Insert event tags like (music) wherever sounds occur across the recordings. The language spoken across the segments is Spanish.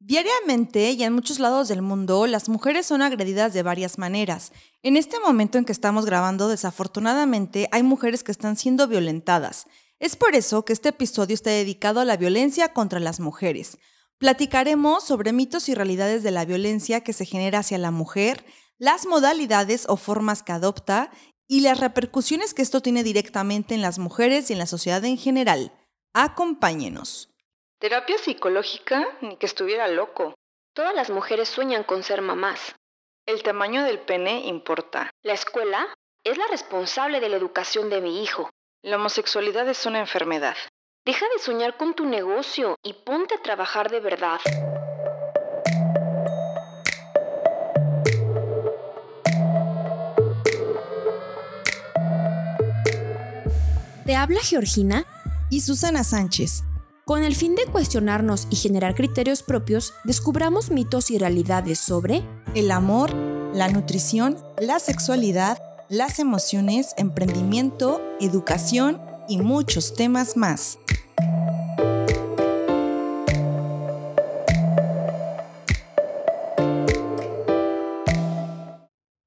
Diariamente y en muchos lados del mundo, las mujeres son agredidas de varias maneras. En este momento en que estamos grabando, desafortunadamente, hay mujeres que están siendo violentadas. Es por eso que este episodio está dedicado a la violencia contra las mujeres. Platicaremos sobre mitos y realidades de la violencia que se genera hacia la mujer, las modalidades o formas que adopta y las repercusiones que esto tiene directamente en las mujeres y en la sociedad en general. Acompáñenos. Terapia psicológica, ni que estuviera loco. Todas las mujeres sueñan con ser mamás. El tamaño del pene importa. La escuela es la responsable de la educación de mi hijo. La homosexualidad es una enfermedad. Deja de soñar con tu negocio y ponte a trabajar de verdad. Te habla Georgina y Susana Sánchez. Con el fin de cuestionarnos y generar criterios propios, descubramos mitos y realidades sobre el amor, la nutrición, la sexualidad, las emociones, emprendimiento, educación y muchos temas más.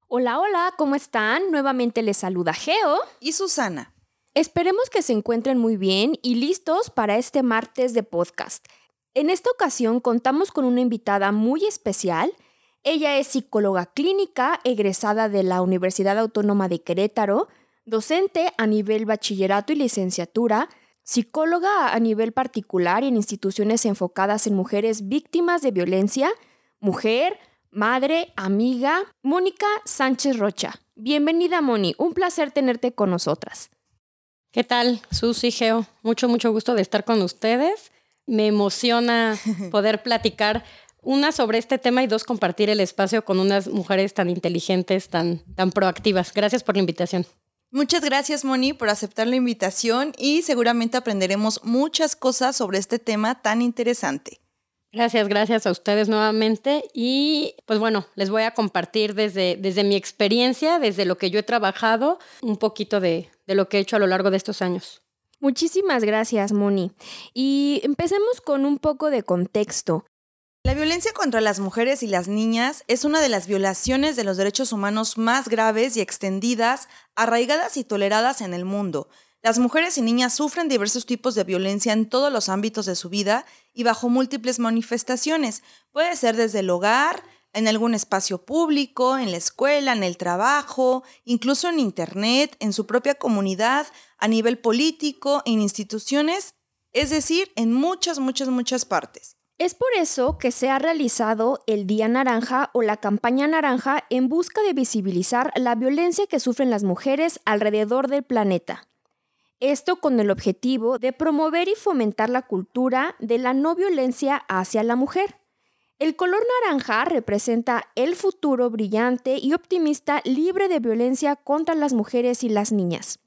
Hola, hola, ¿cómo están? Nuevamente les saluda Geo y Susana. Esperemos que se encuentren muy bien y listos para este martes de podcast. En esta ocasión contamos con una invitada muy especial. Ella es psicóloga clínica egresada de la Universidad Autónoma de Querétaro, docente a nivel bachillerato y licenciatura, psicóloga a nivel particular y en instituciones enfocadas en mujeres víctimas de violencia, mujer, madre, amiga, Mónica Sánchez Rocha. Bienvenida, Moni. Un placer tenerte con nosotras. ¿Qué tal, Susi Geo? Mucho, mucho gusto de estar con ustedes. Me emociona (laughs) poder platicar, una, sobre este tema y dos, compartir el espacio con unas mujeres tan inteligentes, tan, tan proactivas. Gracias por la invitación. Muchas gracias, Moni, por aceptar la invitación y seguramente aprenderemos muchas cosas sobre este tema tan interesante. Gracias, gracias a ustedes nuevamente. Y pues bueno, les voy a compartir desde, desde mi experiencia, desde lo que yo he trabajado, un poquito de, de lo que he hecho a lo largo de estos años. Muchísimas gracias, Moni. Y empecemos con un poco de contexto. La violencia contra las mujeres y las niñas es una de las violaciones de los derechos humanos más graves y extendidas, arraigadas y toleradas en el mundo. Las mujeres y niñas sufren diversos tipos de violencia en todos los ámbitos de su vida y bajo múltiples manifestaciones. Puede ser desde el hogar, en algún espacio público, en la escuela, en el trabajo, incluso en Internet, en su propia comunidad, a nivel político, en instituciones, es decir, en muchas, muchas, muchas partes. Es por eso que se ha realizado el Día Naranja o la campaña naranja en busca de visibilizar la violencia que sufren las mujeres alrededor del planeta. Esto con el objetivo de promover y fomentar la cultura de la no violencia hacia la mujer. El color naranja representa el futuro brillante y optimista libre de violencia contra las mujeres y las niñas.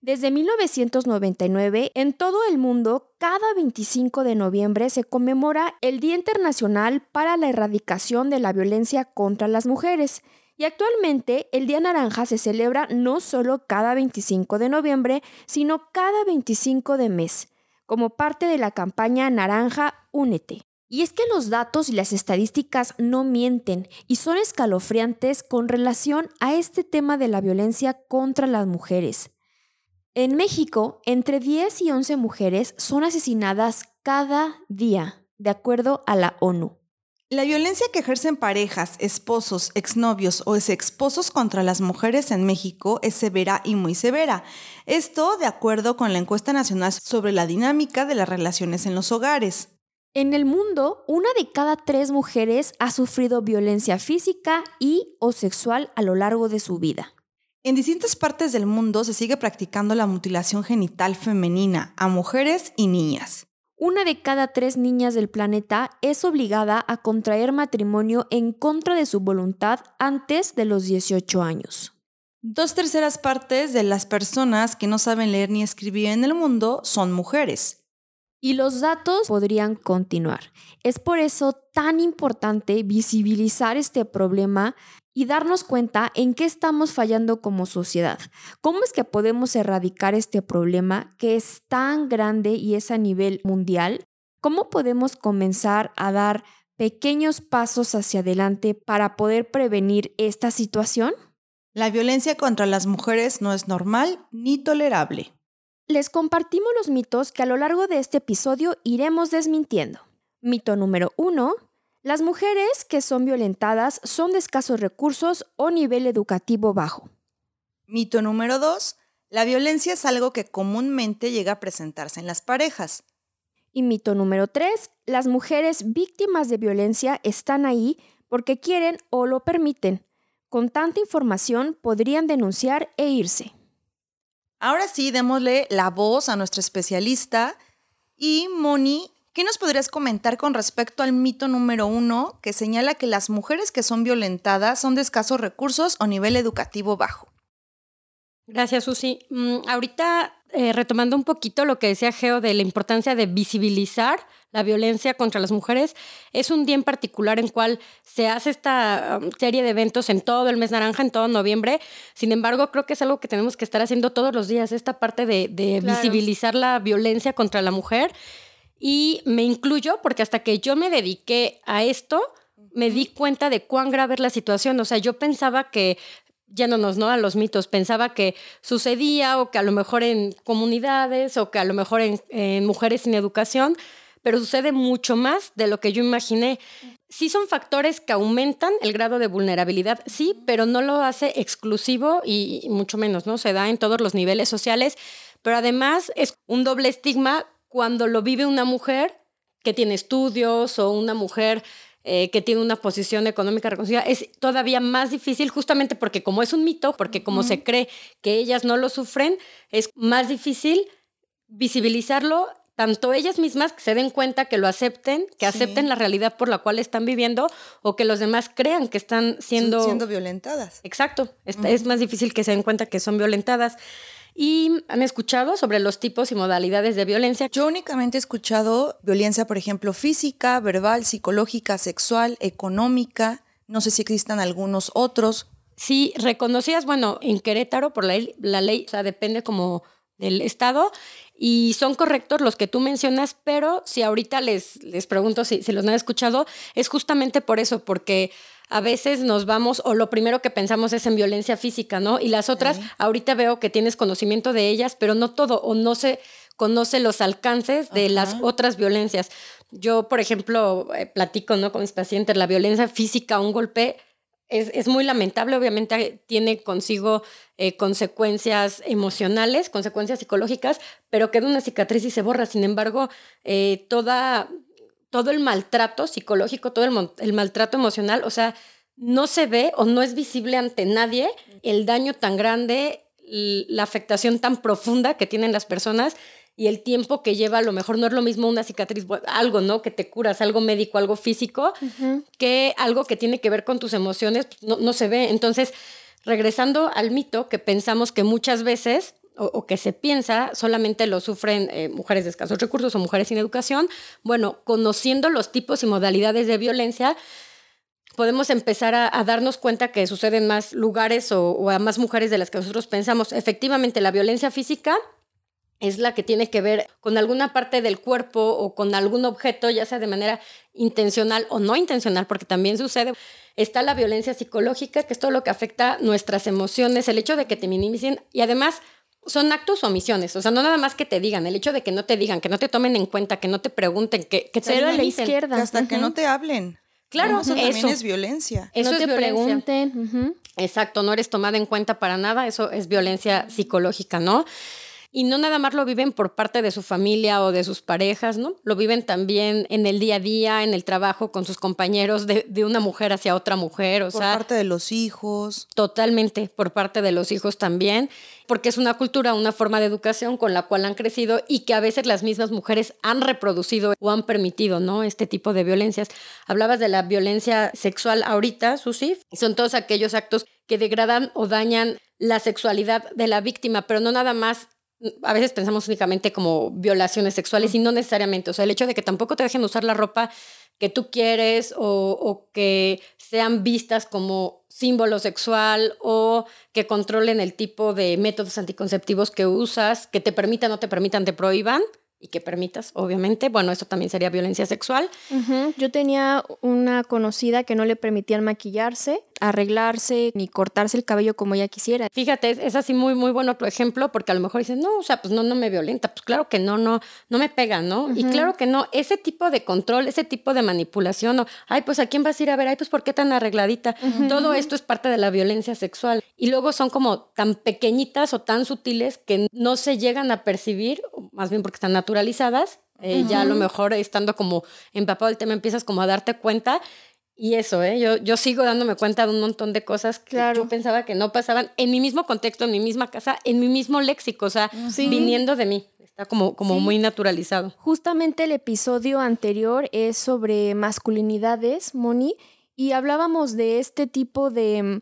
Desde 1999, en todo el mundo, cada 25 de noviembre se conmemora el Día Internacional para la Erradicación de la Violencia contra las Mujeres, y actualmente el Día Naranja se celebra no solo cada 25 de noviembre, sino cada 25 de mes, como parte de la campaña Naranja Únete. Y es que los datos y las estadísticas no mienten y son escalofriantes con relación a este tema de la violencia contra las mujeres. En México, entre 10 y 11 mujeres son asesinadas cada día, de acuerdo a la ONU. La violencia que ejercen parejas, esposos, exnovios o exesposos contra las mujeres en México es severa y muy severa. Esto de acuerdo con la encuesta nacional sobre la dinámica de las relaciones en los hogares. En el mundo, una de cada tres mujeres ha sufrido violencia física y o sexual a lo largo de su vida. En distintas partes del mundo se sigue practicando la mutilación genital femenina a mujeres y niñas. Una de cada tres niñas del planeta es obligada a contraer matrimonio en contra de su voluntad antes de los 18 años. Dos terceras partes de las personas que no saben leer ni escribir en el mundo son mujeres. Y los datos podrían continuar. Es por eso tan importante visibilizar este problema y darnos cuenta en qué estamos fallando como sociedad. ¿Cómo es que podemos erradicar este problema que es tan grande y es a nivel mundial? ¿Cómo podemos comenzar a dar pequeños pasos hacia adelante para poder prevenir esta situación? La violencia contra las mujeres no es normal ni tolerable. Les compartimos los mitos que a lo largo de este episodio iremos desmintiendo. Mito número uno. Las mujeres que son violentadas son de escasos recursos o nivel educativo bajo. Mito número dos. La violencia es algo que comúnmente llega a presentarse en las parejas. Y mito número tres. Las mujeres víctimas de violencia están ahí porque quieren o lo permiten. Con tanta información podrían denunciar e irse. Ahora sí, démosle la voz a nuestro especialista. Y Moni, ¿qué nos podrías comentar con respecto al mito número uno que señala que las mujeres que son violentadas son de escasos recursos o nivel educativo bajo? Gracias, Susi. Mm, ahorita, eh, retomando un poquito lo que decía Geo de la importancia de visibilizar la violencia contra las mujeres, es un día en particular en cual se hace esta um, serie de eventos en todo el mes naranja, en todo noviembre. Sin embargo, creo que es algo que tenemos que estar haciendo todos los días, esta parte de, visibilizar la violencia contra la mujer. Y me incluyo porque hasta que yo me dediqué a esto, me di cuenta de cuán grave es la situación. O sea, yo pensaba que yéndonos ¿no? a los mitos, pensaba que sucedía o que a lo mejor en comunidades o que a lo mejor en, mujeres sin educación, pero sucede mucho más de lo que yo imaginé. Sí son factores que aumentan el grado de vulnerabilidad, sí, pero no lo hace exclusivo y mucho menos, ¿no? Se da en todos los niveles sociales, pero además es un doble estigma cuando lo vive una mujer que tiene estudios o una mujer eh, que tiene una posición económica reconocida, es todavía más difícil justamente porque como es un mito, porque como se cree que ellas no lo sufren, es más difícil visibilizarlo tanto ellas mismas que se den cuenta, que lo acepten, que acepten la realidad por la cual están viviendo o que los demás crean que están siendo... Siendo violentadas. Exacto, es más difícil que se den cuenta que son violentadas. ¿Y han escuchado sobre los tipos y modalidades de violencia? Yo únicamente he escuchado violencia, por ejemplo, física, verbal, psicológica, sexual, económica. No sé si existan algunos otros. Sí, reconocidas, bueno, en Querétaro por la ley, la ley o sea, depende como del Estado y son correctos los que tú mencionas, pero si ahorita les, les pregunto si, si los han escuchado, es justamente por eso, porque a veces nos vamos o lo primero que pensamos es en violencia física, ¿no? Y las otras, ahorita veo que tienes conocimiento de ellas, pero no todo o no se conoce los alcances de las otras violencias. Yo, por ejemplo, eh, platico ¿no? con mis pacientes, la violencia física, un golpe, es, muy lamentable, obviamente tiene consigo eh, consecuencias emocionales, consecuencias psicológicas, pero queda una cicatriz y se borra. Sin embargo, eh, toda todo el maltrato psicológico, todo el, maltrato emocional, o sea, no se ve o no es visible ante nadie el daño tan grande, la afectación tan profunda que tienen las personas y el tiempo que lleva, a lo mejor no es lo mismo una cicatriz, algo, ¿no? Que te curas, algo médico, algo físico, que algo que tiene que ver con tus emociones, pues, no, no se ve. Entonces, regresando al mito que pensamos que muchas veces o, que se piensa solamente lo sufren eh, mujeres de escasos recursos o mujeres sin educación, bueno, conociendo los tipos y modalidades de violencia, podemos empezar a, darnos cuenta que suceden en más lugares o, a más mujeres de las que nosotros pensamos. Efectivamente, la violencia física es la que tiene que ver con alguna parte del cuerpo o con algún objeto, ya sea de manera intencional o no intencional, porque también sucede. Está la violencia psicológica, que es todo lo que afecta nuestras emociones, el hecho de que te minimicen y además son actos o omisiones, o sea, no nada más que te digan, el hecho de que no te digan, que no te tomen en cuenta, que no te pregunten, que, que te a la izquierda. hasta que no te hablen. Claro, eso, también es violencia. Eso no te pregunten. Exacto, no eres tomada en cuenta para nada, eso es violencia psicológica, ¿no? Y no nada más lo viven por parte de su familia o de sus parejas, ¿no? Lo viven también en el día a día, en el trabajo, con sus compañeros, de, una mujer hacia otra mujer, o por sea... Por parte de los hijos. Totalmente, por parte de los hijos también, porque es una cultura, una forma de educación con la cual han crecido y que a veces las mismas mujeres han reproducido o han permitido, ¿no? Este tipo de violencias. Hablabas de la violencia sexual ahorita, Susi, son todos aquellos actos que degradan o dañan la sexualidad de la víctima, pero no nada más a veces pensamos únicamente como violaciones sexuales y no necesariamente. O sea, el hecho de que tampoco te dejen usar la ropa que tú quieres o, que sean vistas como símbolo sexual o que controlen el tipo de métodos anticonceptivos que usas, que te permitan, no te permitan, te prohíban, y que permitas, obviamente. Bueno, eso también sería violencia sexual. Ujú. Yo tenía una conocida que no le permitían maquillarse, arreglarse ni cortarse el cabello como ella quisiera. Fíjate, es, es así muy, muy bueno tu ejemplo, porque a lo mejor dices, no, o sea, pues no, no me violenta, pues claro que no, no, no me pega, ¿no? Y claro que no, ese tipo de control, ese tipo de manipulación, o, ay, pues a quién vas a ir a ver, ay, pues por qué tan arregladita, todo esto es parte de la violencia sexual. Y luego son como tan pequeñitas o tan sutiles que no se llegan a percibir, más bien porque están naturalizadas. eh, Ya a lo mejor estando como empapado el tema empiezas como a darte cuenta y eso, ¿eh? Yo, yo sigo dándome cuenta de un montón de cosas que Claro. yo pensaba que no pasaban en mi mismo contexto, en mi misma casa, en mi mismo léxico, o sea, Sí. viniendo de mí. Está como, como Sí. muy naturalizado. Justamente el episodio anterior es sobre masculinidades, Moni, y hablábamos de este tipo de mm,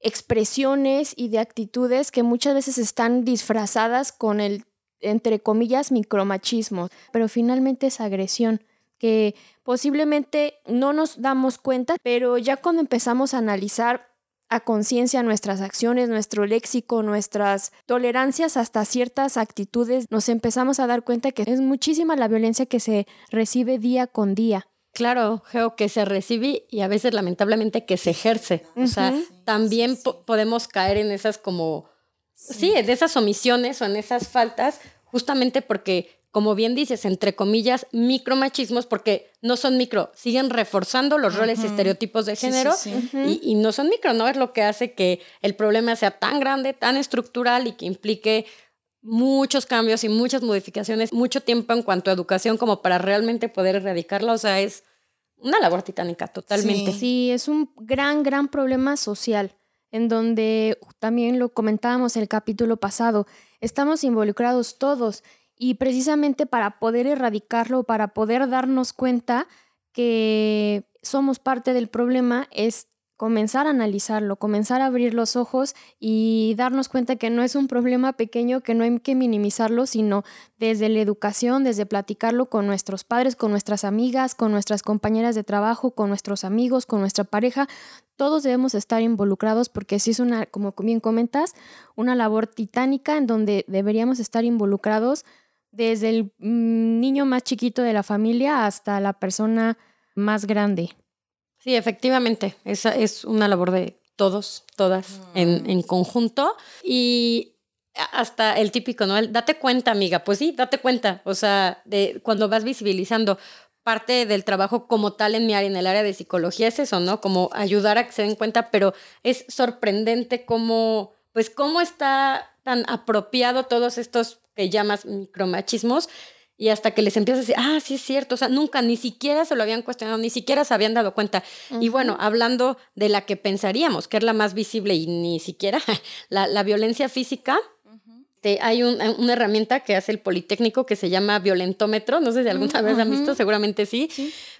expresiones y de actitudes que muchas veces están disfrazadas con el, entre comillas, micromachismo, pero finalmente es agresión que posiblemente no nos damos cuenta, pero ya cuando empezamos a analizar a conciencia nuestras acciones, nuestro léxico, nuestras tolerancias hasta ciertas actitudes, nos empezamos a dar cuenta que es muchísima la violencia que se recibe día con día. Claro, Geo, que se recibe y a veces lamentablemente que se ejerce. O sea, también po- podemos caer en esas como, sí. en esas omisiones o en esas faltas, justamente porque, como bien dices, entre comillas, micromachismos, porque no son micro, siguen reforzando los roles y estereotipos de Sí, sí, género. Y, y no son micro, ¿no? Es lo que hace que el problema sea tan grande, tan estructural y que implique muchos cambios y muchas modificaciones, mucho tiempo en cuanto a educación como para realmente poder erradicarla. O sea, es una labor titánica, totalmente. Sí. Sí, es un gran, gran problema social, en donde también lo comentábamos en el capítulo pasado, estamos involucrados todos y precisamente para poder erradicarlo, para poder darnos cuenta que somos parte del problema, es comenzar a analizarlo, comenzar a abrir los ojos y darnos cuenta que no es un problema pequeño, que no hay que minimizarlo, sino desde la educación, desde platicarlo con nuestros padres, con nuestras amigas, con nuestras compañeras de trabajo, con nuestros amigos, con nuestra pareja. Todos debemos estar involucrados porque sí es una, como bien comentas, una labor titánica en donde deberíamos estar involucrados desde el mm, niño más chiquito de la familia hasta la persona más grande. Sí, efectivamente. Esa es una labor de todos, todas, en, en conjunto. Y hasta el típico, ¿no? El date cuenta, amiga. Pues sí, date cuenta. O sea, de cuando vas visibilizando parte del trabajo como tal en mi área, en el área de psicología, es eso, ¿no? Como ayudar a que se den cuenta, pero es sorprendente cómo, pues, cómo está tan apropiado todos estos que llamas micromachismos y hasta que les empiezas a decir, ah, sí es cierto, o sea, nunca, ni siquiera se lo habían cuestionado, ni siquiera se habían dado cuenta. Y bueno, hablando de la que pensaríamos, que es la más visible y ni siquiera (laughs) la, la violencia física, hay un- una herramienta que hace el Politécnico que se llama violentómetro, no sé si alguna vez han visto, seguramente sí,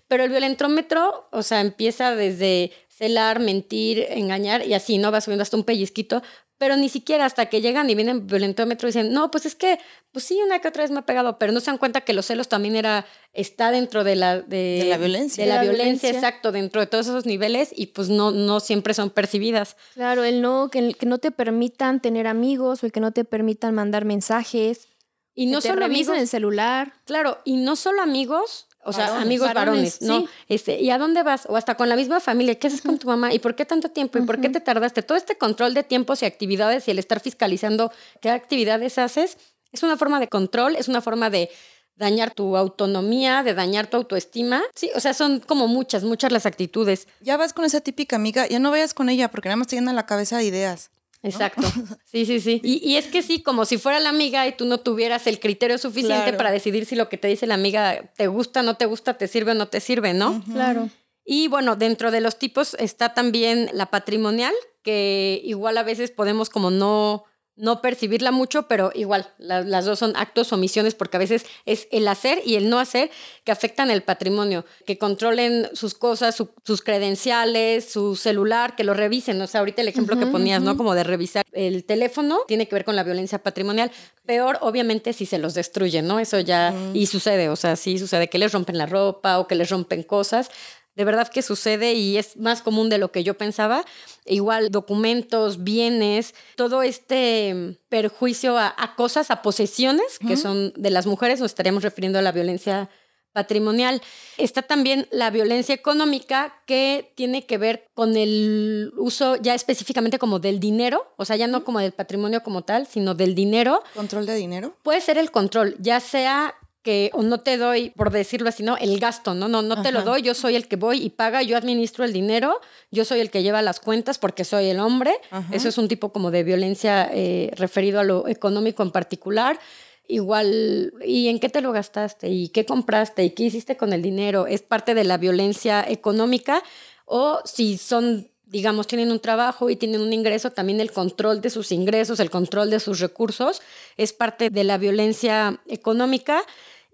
pero el violentómetro, o sea, empieza desde celar, mentir, engañar y así, ¿no? Va subiendo hasta un pellizquito, pero ni siquiera hasta que llegan y vienen violentómetro y dicen, no, pues es que, pues sí, una que otra vez me ha pegado, pero no se dan cuenta que los celos también era, está dentro de la, de, De la violencia. De la, violencia, violencia. exacto, dentro de todos esos niveles y pues no, no siempre son percibidas. Claro, el no, que, que no te permitan tener amigos o el que no te permitan mandar mensajes. Y no que te solo amigos, el celular. Claro, y no solo amigos, o sea, Varones. amigos varones, Varones, ¿no? sí. Este, ¿y a dónde vas? O hasta con la misma familia, ¿qué haces con tu mamá? ¿Y por qué tanto tiempo? ¿Y por qué te tardaste? Todo este control de tiempos y actividades y el estar fiscalizando qué actividades haces, es una forma de control, es una forma de dañar tu autonomía, de dañar tu autoestima. Sí, o sea, son como muchas, muchas las actitudes. Ya vas con esa típica amiga, ya no vayas con ella porque nada más te llena la cabeza de ideas. Exacto. (laughs) Sí, sí, sí. Y, y es que sí, como si fuera la amiga y tú no tuvieras el criterio suficiente Claro. para decidir si lo que te dice la amiga te gusta, no te gusta, te sirve o no te sirve, ¿no? Claro. Y bueno, dentro de los tipos está también la patrimonial, que igual a veces podemos como no, no percibirla mucho, pero igual la- las dos son actos o omisiones porque a veces es el hacer y el no hacer que afectan el patrimonio, que controlen sus cosas, su- sus credenciales, su celular, que lo revisen. O sea, ahorita el ejemplo que ponías, ¿no? Como de revisar el teléfono, tiene que ver con la violencia patrimonial. Peor, obviamente, si se los destruyen, ¿no? Eso ya, y sucede, o sea, sí sucede que les rompen la ropa o que les rompen cosas. De verdad que sucede y es más común de lo que yo pensaba. Igual documentos, bienes, todo este perjuicio a, cosas, a posesiones que son de las mujeres, nos estaríamos refiriendo a la violencia patrimonial. Está también la violencia económica que tiene que ver con el uso ya específicamente como del dinero, o sea, ya no como del patrimonio como tal, sino del dinero. ¿Control de dinero? Puede ser el control, ya sea que o no te doy, por decirlo así, ¿no? El gasto, ¿no? No, no te lo doy, yo soy el que voy y paga, yo administro el dinero, yo soy el que lleva las cuentas porque soy el hombre. Eso es un tipo como de violencia eh, referido a lo económico en particular. Igual, ¿y en qué te lo gastaste? ¿Y qué compraste? ¿Y qué hiciste con el dinero? Es parte de la violencia económica. O si son digamos, tienen un trabajo y tienen un ingreso, también el control de sus ingresos, el control de sus recursos, es parte de la violencia económica.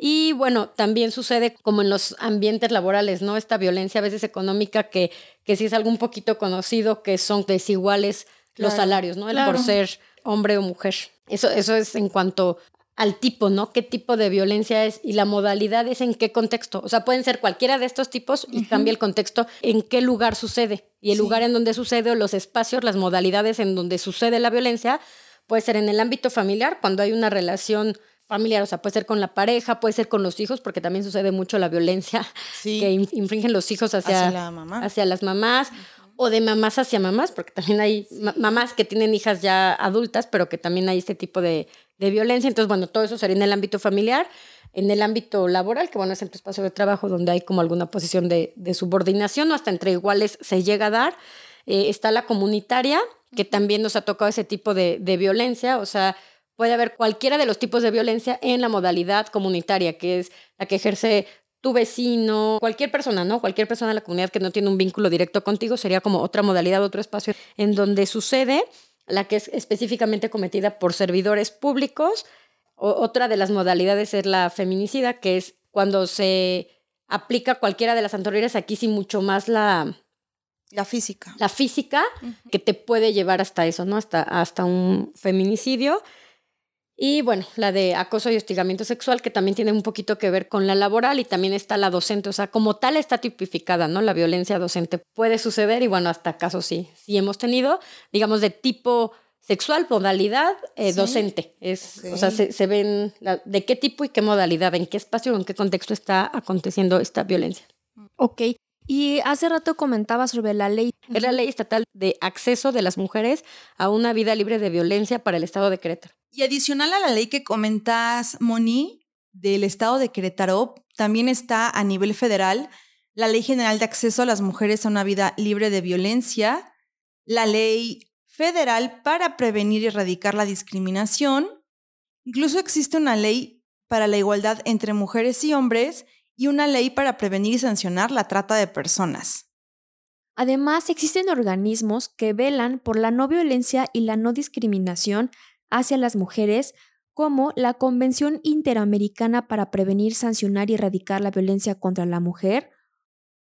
Y bueno, también sucede como en los ambientes laborales, ¿no? Esta violencia a veces económica que, que sí es algo un poquito conocido, que son desiguales los salarios, ¿no? El por ser hombre o mujer. Eso, eso es en cuanto al tipo, ¿no? ¿Qué tipo de violencia es? Y la modalidad es en qué contexto. O sea, pueden ser cualquiera de estos tipos y cambia el contexto en qué lugar sucede. Y el lugar en donde sucede o los espacios, las modalidades en donde sucede la violencia, puede ser en el ámbito familiar, cuando hay una relación familiar, o sea, puede ser con la pareja, puede ser con los hijos, porque también sucede mucho la violencia que infringen los hijos hacia, hacia, las mamás. O de mamás hacia mamás, porque también hay mamás que tienen hijas ya adultas, pero que también hay este tipo de, de violencia. Entonces, bueno, todo eso sería en el ámbito familiar, en el ámbito laboral, que bueno, es en tu espacio de trabajo donde hay como alguna posición de, de subordinación o hasta entre iguales se llega a dar. Eh, está la comunitaria, que también nos ha tocado ese tipo de, de violencia, o sea, puede haber cualquiera de los tipos de violencia en la modalidad comunitaria, que es la que ejerce tu vecino, cualquier persona, ¿no? Cualquier persona de la comunidad que no tiene un vínculo directo contigo sería como otra modalidad, otro espacio en donde sucede, la que es específicamente cometida por servidores públicos. otra de las modalidades es la feminicida, que es cuando se aplica cualquiera de las anteriores, aquí sí mucho más la... La física. La física, que te puede llevar hasta eso, ¿no? Hasta, hasta un feminicidio. Y bueno, la de acoso y hostigamiento sexual, que también tiene un poquito que ver con la laboral y también está la docente, o sea, como tal está tipificada, ¿no? La violencia docente puede suceder y bueno, hasta casos sí, sí hemos tenido, digamos, de tipo sexual, modalidad eh, docente. Es, O sea, se, ven de qué tipo y qué modalidad, en qué espacio, en qué contexto está aconteciendo esta violencia. Ok. Y hace rato comentaba sobre la ley. Es la ley estatal de acceso de las mujeres a una vida libre de violencia para el Estado de Querétaro. Y adicional a la ley que comentas, Moni, del Estado de Querétaro, también está a nivel federal la Ley General de Acceso a las Mujeres a una Vida Libre de Violencia, la Ley Federal para Prevenir y Erradicar la Discriminación, incluso existe una ley para la igualdad entre mujeres y hombres y una ley para prevenir y sancionar la trata de personas. Además, existen organismos que velan por la no violencia y la no discriminación hacia las mujeres, como la Convención Interamericana para Prevenir, Sancionar y Erradicar la Violencia contra la Mujer,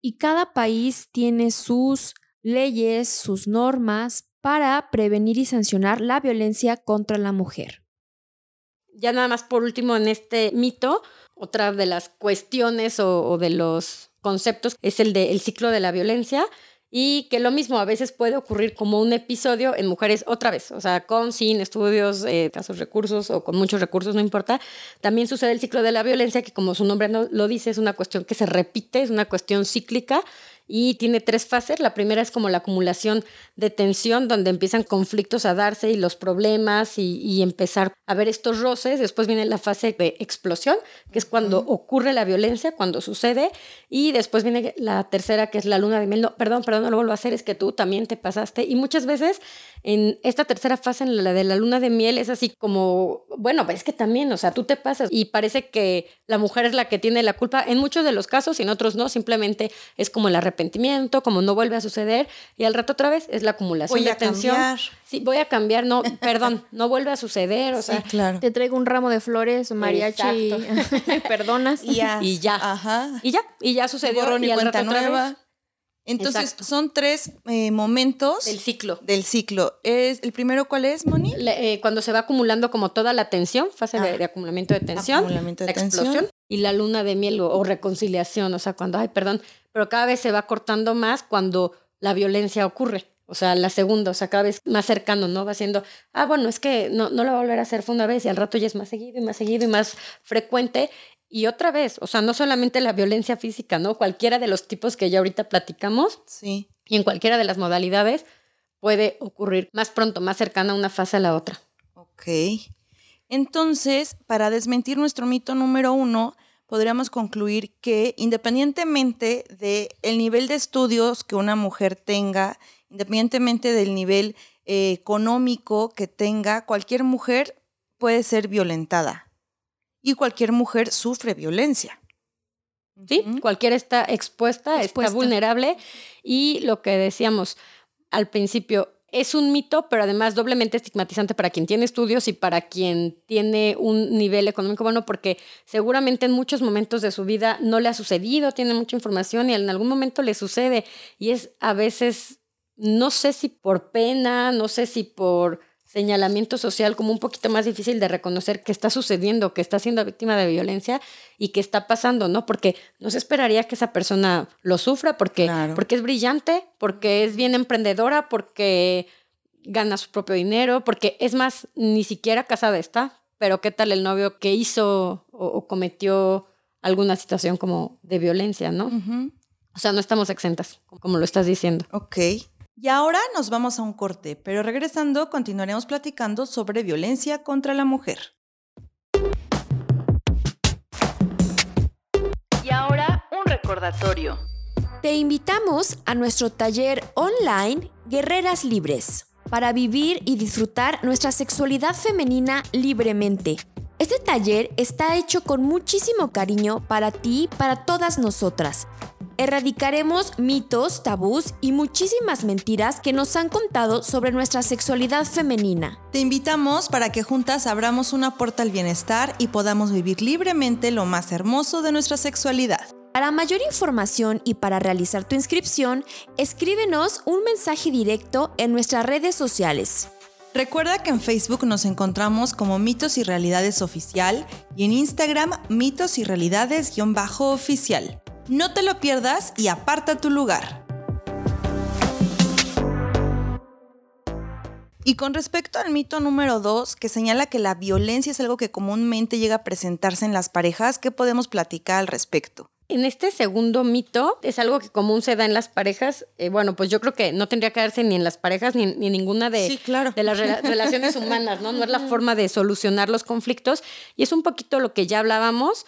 y cada país tiene sus leyes, sus normas para prevenir y sancionar la violencia contra la mujer. Ya nada más por último en este mito, otra de las cuestiones o, de los conceptos es el del ciclo de la violencia y que lo mismo a veces puede ocurrir como un episodio en mujeres otra vez, o sea, con, sin estudios, eh, casos recursos o con muchos recursos, no importa. También sucede el ciclo de la violencia, que como su nombre lo dice, es una cuestión que se repite, es una cuestión cíclica y tiene tres fases. La primera es como la acumulación de tensión, donde empiezan conflictos a darse y los problemas y, empezar a ver estos roces. Después viene la fase de explosión, que es cuando ocurre la violencia, cuando sucede. Y después viene la tercera, que es la luna de miel. No, perdón, perdón, no lo vuelvo a hacer, es que tú también te pasaste. Y muchas veces en esta tercera fase, en la de la luna de miel, es así como, bueno, es que también, o sea, tú te pasas y parece que la mujer es la que tiene la culpa. En muchos de los casos, y en otros no, simplemente es como el arrepentimiento como no vuelve a suceder, y al rato otra vez es la acumulación voy de a tensión. Cambiar. Sí, voy a cambiar, no, (laughs) perdón, no vuelve a suceder, o sea, claro. te traigo un ramo de flores, mariachi, (laughs) perdonas y ya, y ya, Ajá. y ya, y ya sucedió y, al rato nueva. Otra Entonces, son tres eh, momentos del ciclo. Del ciclo. ¿Es, ¿El primero cuál es, Moni? Eh, cuando se va acumulando como toda la tensión, fase de, ah. acumulamiento de tensión, acumulamiento de explosión y la luna de miel o, reconciliación, o sea, cuando, ay, perdón, pero cada vez se va cortando más cuando la violencia ocurre. O sea, la segunda, o sea, cada vez más cercano, ¿no? Va siendo, ah, bueno, es que no, no lo va a volver a hacer, fue una vez y al rato ya es más seguido y más seguido y más frecuente. Y otra vez, o sea, no solamente la violencia física, ¿no? Cualquiera de los tipos que ya ahorita platicamos. Sí. Y en cualquiera de las modalidades puede ocurrir más pronto, más cercana una fase a la otra. Ok. Entonces, para desmentir nuestro mito número uno, podríamos concluir que independientemente del el nivel de estudios que una mujer tenga, independientemente del nivel eh, económico que tenga, cualquier mujer puede ser violentada y cualquier mujer sufre violencia. Sí, cualquiera está expuesta, está vulnerable y lo que decíamos al principio, es un mito, pero además doblemente estigmatizante para quien tiene estudios y para quien tiene un nivel económico bueno, porque seguramente en muchos momentos de su vida no le ha sucedido, tiene mucha información y en algún momento le sucede. Y es a veces, no sé si por pena, no sé si por señalamiento social como un poquito más difícil de reconocer que está sucediendo, que está siendo víctima de violencia y que está pasando, ¿no? Porque no se esperaría que esa persona lo sufra porque, porque es brillante, porque es bien emprendedora, porque gana su propio dinero, porque es más, ni siquiera casada está, pero ¿qué tal el novio que hizo o, cometió alguna situación como de violencia, ¿no? O sea, no estamos exentas, como lo estás diciendo. Ok. Y ahora nos vamos a un corte, pero regresando continuaremos platicando sobre violencia contra la mujer. Y ahora un recordatorio. Te invitamos a nuestro taller online Guerreras Libres para vivir y disfrutar nuestra sexualidad femenina libremente. Este taller está hecho con muchísimo cariño para ti y para todas nosotras Erradicaremos mitos, tabús y muchísimas mentiras que nos han contado sobre nuestra sexualidad femenina. Te invitamos para que juntas abramos una puerta al bienestar y podamos vivir libremente lo más hermoso de nuestra sexualidad. Para mayor información y para realizar tu inscripción, escríbenos un mensaje directo en nuestras redes sociales. Recuerda que en Facebook nos encontramos como Mitos y Realidades Oficial y en Instagram Mitos y Realidades-Oficial. No te lo pierdas y aparta tu lugar. Y con respecto al mito número dos, que señala que la violencia es algo que comúnmente llega a presentarse en las parejas, ¿qué podemos platicar al respecto? En este segundo mito, es algo que común se da en las parejas. Eh, bueno, pues yo creo que no tendría que darse ni en las parejas ni, en ninguna de, de las relaciones humanas, ¿no? No es la (laughs) forma de solucionar los conflictos. Y es un poquito lo que ya hablábamos.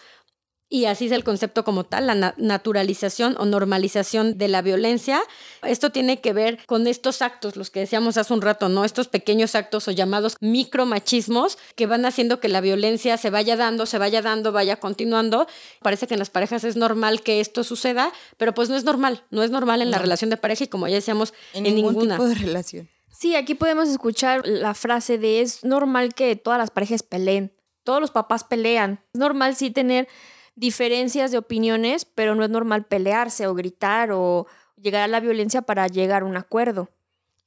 Y así es el concepto como tal, la naturalización o normalización de la violencia. Esto tiene que ver con estos actos, los que decíamos hace un rato, ¿no? Estos pequeños actos o llamados micromachismos que van haciendo que la violencia se vaya dando, se vaya dando, vaya continuando. Parece que en las parejas es normal que esto suceda, pero pues no es normal, no es normal en la relación de pareja y como ya decíamos, en, ningún ninguna. tipo de relación. Sí, aquí podemos escuchar la frase de es normal que todas las parejas peleen, todos los papás pelean. Es normal sí tener diferencias de opiniones, pero no es normal pelearse o gritar o llegar a la violencia para llegar a un acuerdo.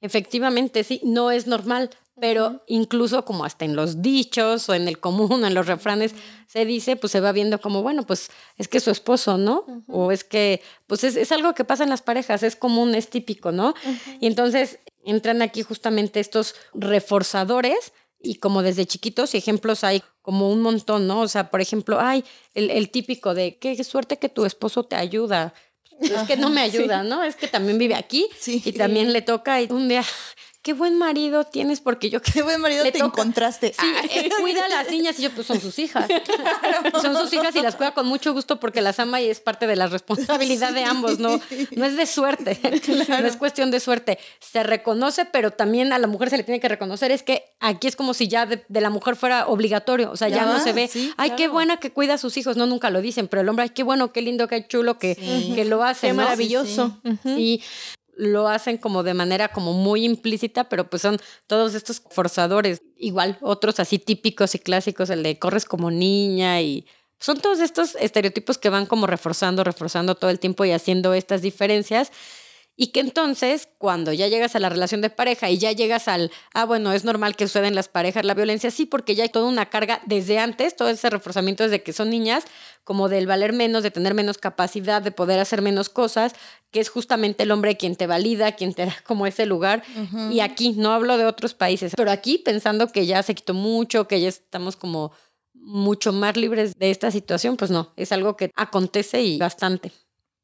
Efectivamente, sí, no es normal, pero incluso como hasta en los dichos o en el común, (laughs) en los refranes, se dice, pues se va viendo como, bueno, pues es que su esposo, ¿no? O es que, pues es, es, algo que pasa en las parejas, es común, es típico, ¿no? Y entonces entran aquí justamente estos reforzadores y como desde chiquitos ejemplos hay como un montón, ¿no? O sea, por ejemplo, ay, el, típico de qué suerte que tu esposo te ayuda. Es que no me (laughs) ayuda, ¿no? Es que también vive aquí y también le toca y un día qué buen marido tienes porque yo (laughs) qué buen marido te encontraste. Sí, él cuida a las niñas y yo pues son sus hijas. (laughs) Son sus hijas y las cuida con mucho gusto porque las ama y es parte de la responsabilidad de ambos, no no es de suerte. (laughs) No es cuestión de suerte. Se reconoce, pero también a la mujer se le tiene que reconocer. Es que aquí es como si ya de, la mujer fuera obligatorio, o sea, ya, no se ve, ay, qué buena que cuida a sus hijos, no nunca lo dicen, pero el hombre, ay, qué bueno, qué lindo, qué chulo que, que lo hace, qué maravilloso. Y lo hacen como de manera como muy implícita, pero pues son todos estos forzadores. Igual otros así típicos y clásicos, el de corres como niña y son todos estos estereotipos que van como reforzando, reforzando todo el tiempo y haciendo estas diferencias. Y que entonces, cuando ya llegas a la relación de pareja y ya llegas al, ah, bueno, es normal que suceda en las parejas la violencia, sí, porque ya hay toda una carga desde antes, todo ese reforzamiento desde que son niñas, como del valer menos, de tener menos capacidad, de poder hacer menos cosas, que es justamente el hombre quien te valida, quien te da (laughs) como ese lugar. Y aquí, no hablo de otros países, pero aquí pensando que ya se quitó mucho, que ya estamos como mucho más libres de esta situación, pues no, es algo que acontece y bastante.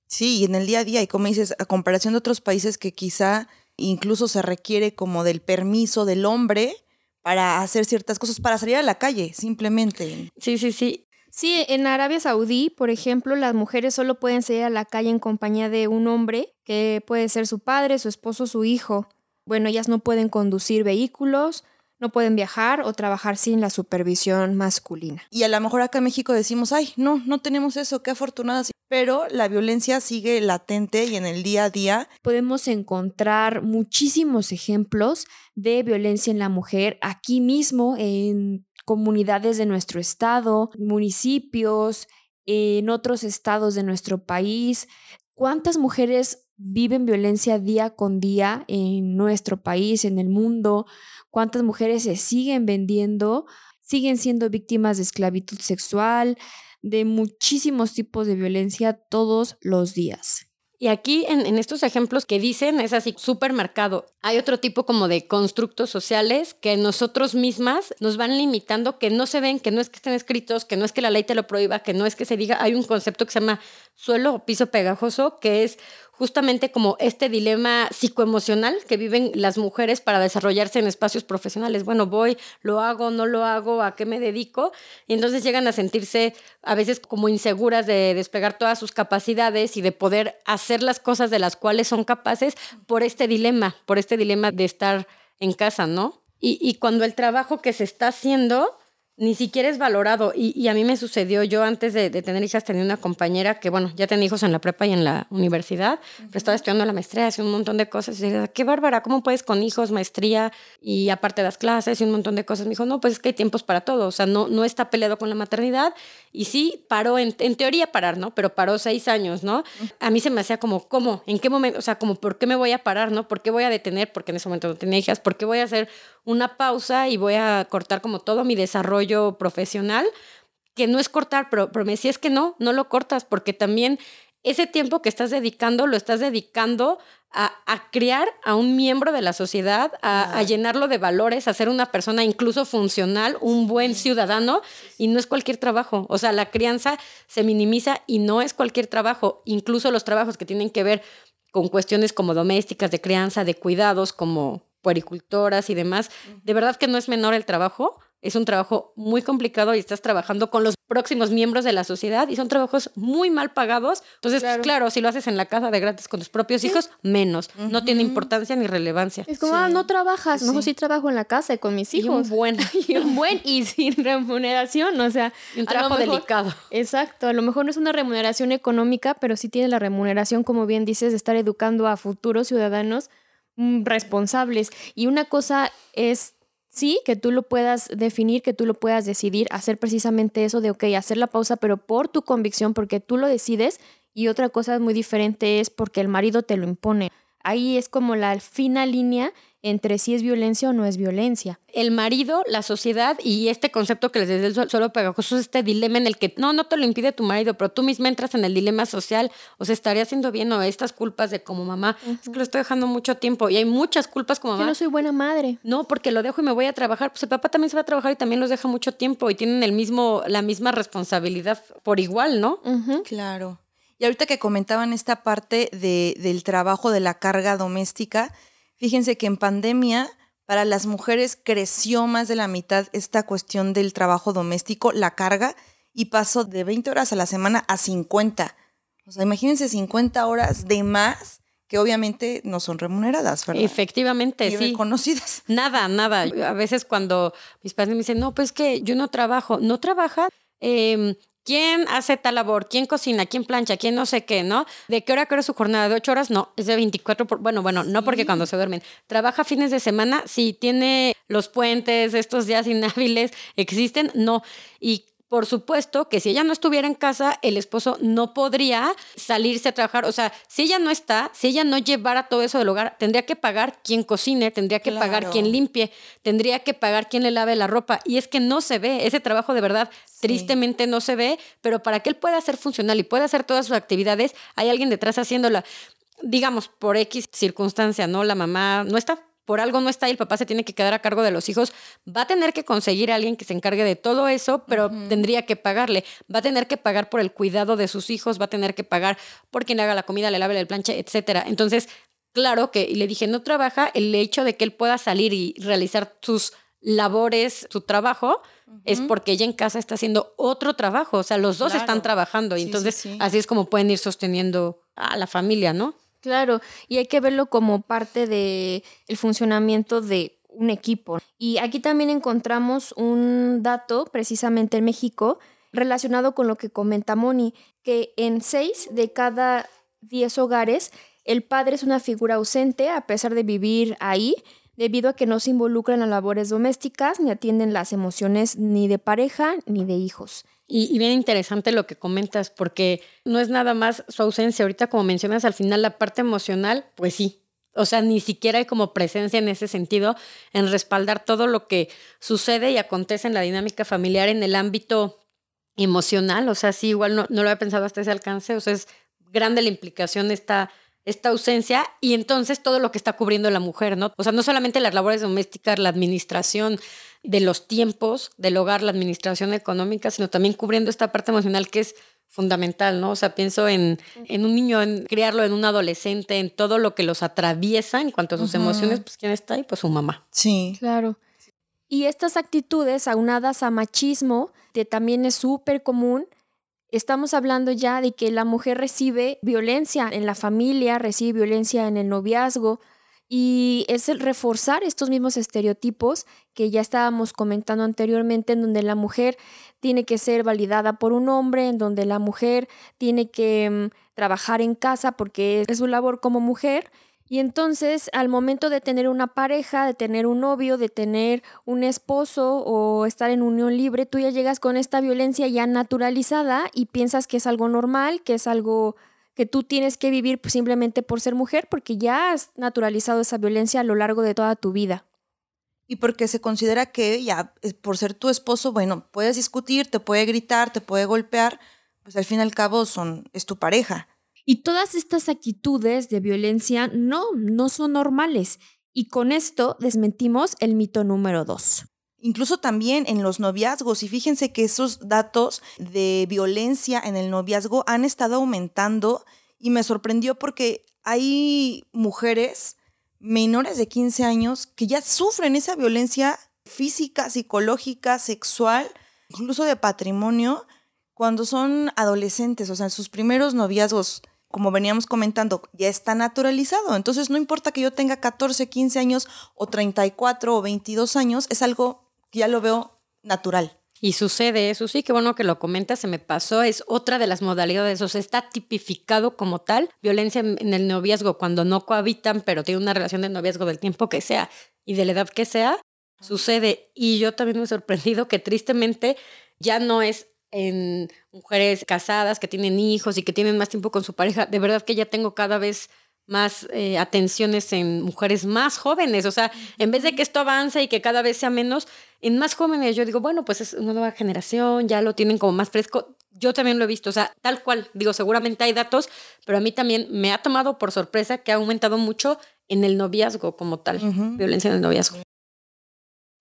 Sí, y en el día a día, y como dices, a comparación de otros países que quizá incluso se requiere como del permiso del hombre para hacer ciertas cosas, para salir a la calle, simplemente. Sí, sí, sí. Sí, en Arabia Saudí, por ejemplo, las mujeres solo pueden salir a la calle en compañía de un hombre, que puede ser su padre, su esposo, su hijo. Bueno, ellas no pueden conducir vehículos, no pueden viajar o trabajar sin la supervisión masculina. Y a lo mejor acá en México decimos, ay, no, no tenemos eso, qué afortunadas. Pero la violencia sigue latente y en el día a día. Podemos encontrar muchísimos ejemplos de violencia en la mujer aquí mismo en comunidades de nuestro estado, municipios, en otros estados de nuestro país. ¿Cuántas mujeres viven violencia día con día en nuestro país, en el mundo? ¿Cuántas mujeres se siguen vendiendo? Siguen siendo víctimas de esclavitud sexual, de muchísimos tipos de violencia todos los días. Y aquí en, estos ejemplos que dicen es así, supermercado. Hay otro tipo como de constructos sociales que nosotros mismas nos van limitando, que no se ven, que no es que estén escritos, que no es que la ley te lo prohíba, que no es que se diga, hay un concepto que se llama suelo o piso pegajoso, que es justamente como este dilema psicoemocional que viven las mujeres para desarrollarse en espacios profesionales. Bueno, voy, lo hago, no lo hago, a qué me dedico. Y entonces llegan a sentirse a veces como inseguras de desplegar todas sus capacidades y de poder hacer las cosas de las cuales son capaces por este dilema, por este dilema de estar en casa, ¿no? Y, y cuando el trabajo que se está haciendo ni siquiera es valorado. Y, a mí me sucedió, yo antes de, tener hijas tenía una compañera que, bueno, ya tenía hijos en la prepa y en la universidad, pero estaba estudiando la maestría, hacía un montón de cosas. Y decía, qué bárbara, ¿cómo puedes con hijos, maestría y aparte las clases y un montón de cosas? Me dijo, no, pues es que hay tiempos para todo, o sea, no, no está peleado con la maternidad. Y sí, paró, en, en teoría parar, ¿no? Pero paró seis años, ¿no? A mí se me hacía como, ¿cómo? ¿En qué momento? O sea, como, ¿por qué me voy a parar, ¿no? ¿Por qué voy a detener? Porque en ese momento no tenía hijas, ¿por qué voy a hacer una pausa y voy a cortar como todo mi desarrollo profesional, que no es cortar, pero, pero me decía es que no, no lo cortas, porque también ese tiempo que estás dedicando lo estás dedicando a, a criar a un miembro de la sociedad, a, a, llenarlo de valores, a ser una persona incluso funcional, un buen ciudadano, y no es cualquier trabajo. O sea, la crianza se minimiza y no es cualquier trabajo, incluso los trabajos que tienen que ver con cuestiones como domésticas, de crianza, de cuidados, como puericultoras y demás. De verdad que no es menor el trabajo, es un trabajo muy complicado y estás trabajando con los próximos miembros de la sociedad y son trabajos muy mal pagados. Entonces, claro, si lo haces en la casa de gratis con tus propios hijos, menos. No tiene importancia ni relevancia. Es como, ah, no trabajas. No, sí trabajo en la casa con mis hijos. Y un buen. (laughs) y un buen y sin remuneración, o sea. un trabajo delicado. Exacto. A lo mejor no es una remuneración económica, pero sí tiene la remuneración, como bien dices, de estar educando a futuros ciudadanos Mm, responsables. Y una cosa es, sí, que tú lo puedas definir, que tú lo puedas decidir, hacer precisamente eso de, ok, hacer la pausa, pero por tu convicción, porque tú lo decides. Y otra cosa muy diferente es porque el marido te lo impone. Ahí es como la fina línea entre si es violencia o no es violencia. El marido, la sociedad y este concepto que les decía el suelo pegajoso es este dilema en el que no, no te lo impide tu marido, pero tú misma entras en el dilema social, o sea, estaría haciendo bien o estas culpas de como mamá, es que lo estoy dejando mucho tiempo y hay muchas culpas como mamá. Yo no soy buena madre. No, porque lo dejo y me voy a trabajar, pues el papá también se va a trabajar y también los deja mucho tiempo y tienen el mismo, la misma responsabilidad por igual, ¿no? Claro. Y ahorita que comentaban esta parte de, del trabajo de la carga doméstica, Fíjense que en pandemia para las mujeres creció más de la mitad esta cuestión del trabajo doméstico, la carga, y pasó de 20 horas a la semana a 50. O sea, imagínense 50 horas de más que obviamente no son remuneradas, ¿verdad? Efectivamente, y sí. reconocidas. (laughs) Nada, nada. A veces cuando mis padres me dicen, no, pues que yo no trabajo, no trabaja, eh, ¿Quién hace tal labor? ¿Quién cocina? ¿Quién plancha? ¿Quién no sé qué? ¿No? ¿De qué hora es su jornada? ¿De ocho horas? No, es de 24. Por, bueno, bueno, no porque cuando se duermen. ¿Trabaja fines de semana? Sí. ¿Tiene los puentes, estos días inhábiles? ¿Existen? No. Y por supuesto que si ella no estuviera en casa, el esposo no podría salirse a trabajar. O sea, si ella no está, si ella no llevara todo eso del hogar, tendría que pagar quien cocine, tendría que pagar quien limpie, tendría que pagar quien le lave la ropa. Y es que no se ve, ese trabajo de verdad tristemente no se ve, pero para que él pueda ser funcional y pueda hacer todas sus actividades, hay alguien detrás haciéndola. Digamos, por X circunstancia, ¿no? La mamá no está, por algo no está y el papá se tiene que quedar a cargo de los hijos, va a tener que conseguir a alguien que se encargue de todo eso, pero tendría que pagarle. Va a tener que pagar por el cuidado de sus hijos, va a tener que pagar por quien le haga la comida, le lave el plancha, etcétera. Entonces, claro que, y le dije, no trabaja, el hecho de que él pueda salir y realizar sus labores, su trabajo, es porque ella en casa está haciendo otro trabajo. O sea, los dos están trabajando y entonces así es como pueden ir sosteniendo a la familia, ¿no? Claro, y hay que verlo como parte de el funcionamiento de un equipo. Y aquí también encontramos un dato, precisamente en México, relacionado con lo que comenta Moni, que en seis de cada diez hogares el padre es una figura ausente a pesar de vivir ahí, debido a que no se involucra en las labores domésticas ni atienden las emociones ni de pareja ni de hijos. Y, bien interesante lo que comentas, porque no es nada más su ausencia. Ahorita, como mencionas al final, la parte emocional, pues sí. O sea, ni siquiera hay como presencia en ese sentido, en respaldar todo lo que sucede y acontece en la dinámica familiar en el ámbito emocional. O sea, sí, igual no, no lo había pensado hasta ese alcance. O sea, es grande la implicación esta, esta ausencia y entonces todo lo que está cubriendo la mujer, ¿no? O sea, no solamente las labores domésticas, la administración, de los tiempos del hogar, la administración económica, sino también cubriendo esta parte emocional que es fundamental, ¿no? O sea, pienso en, en un niño, en criarlo, en un adolescente, en todo lo que los atraviesa en cuanto a sus emociones, pues ¿quién está ahí? Pues su mamá. Sí. Claro. Y estas actitudes aunadas a machismo, que también es súper común, estamos hablando ya de que la mujer recibe violencia en la familia, recibe violencia en el noviazgo, y es el reforzar estos mismos estereotipos que ya estábamos comentando anteriormente, en donde la mujer tiene que ser validada por un hombre, en donde la mujer tiene que mm, trabajar en casa porque es su labor como mujer. Y entonces, al momento de tener una pareja, de tener un novio, de tener un esposo o estar en unión libre, tú ya llegas con esta violencia ya naturalizada y piensas que es algo normal, que es algo que tú tienes que vivir simplemente por ser mujer, porque ya has naturalizado esa violencia a lo largo de toda tu vida. Y porque se considera que ya por ser tu esposo, bueno, puedes discutir, te puede gritar, te puede golpear, pues al fin y al cabo son, es tu pareja. Y todas estas actitudes de violencia no, no son normales. Y con esto desmentimos el mito número dos incluso también en los noviazgos. Y fíjense que esos datos de violencia en el noviazgo han estado aumentando y me sorprendió porque hay mujeres menores de 15 años que ya sufren esa violencia física, psicológica, sexual, incluso de patrimonio, cuando son adolescentes, o sea, en sus primeros noviazgos, como veníamos comentando, ya está naturalizado. Entonces, no importa que yo tenga 14, 15 años o 34 o 22 años, es algo ya lo veo natural. Y sucede eso, sí, qué bueno que lo comentas, se me pasó, es otra de las modalidades, o sea, está tipificado como tal, violencia en el noviazgo cuando no cohabitan, pero tiene una relación de noviazgo del tiempo que sea y de la edad que sea, sucede. Y yo también me he sorprendido que tristemente ya no es en mujeres casadas que tienen hijos y que tienen más tiempo con su pareja, de verdad que ya tengo cada vez más eh, atenciones en mujeres más jóvenes. O sea, en vez de que esto avance y que cada vez sea menos, en más jóvenes yo digo, bueno, pues es una nueva generación, ya lo tienen como más fresco. Yo también lo he visto, o sea, tal cual, digo, seguramente hay datos, pero a mí también me ha tomado por sorpresa que ha aumentado mucho en el noviazgo como tal, violencia en el noviazgo.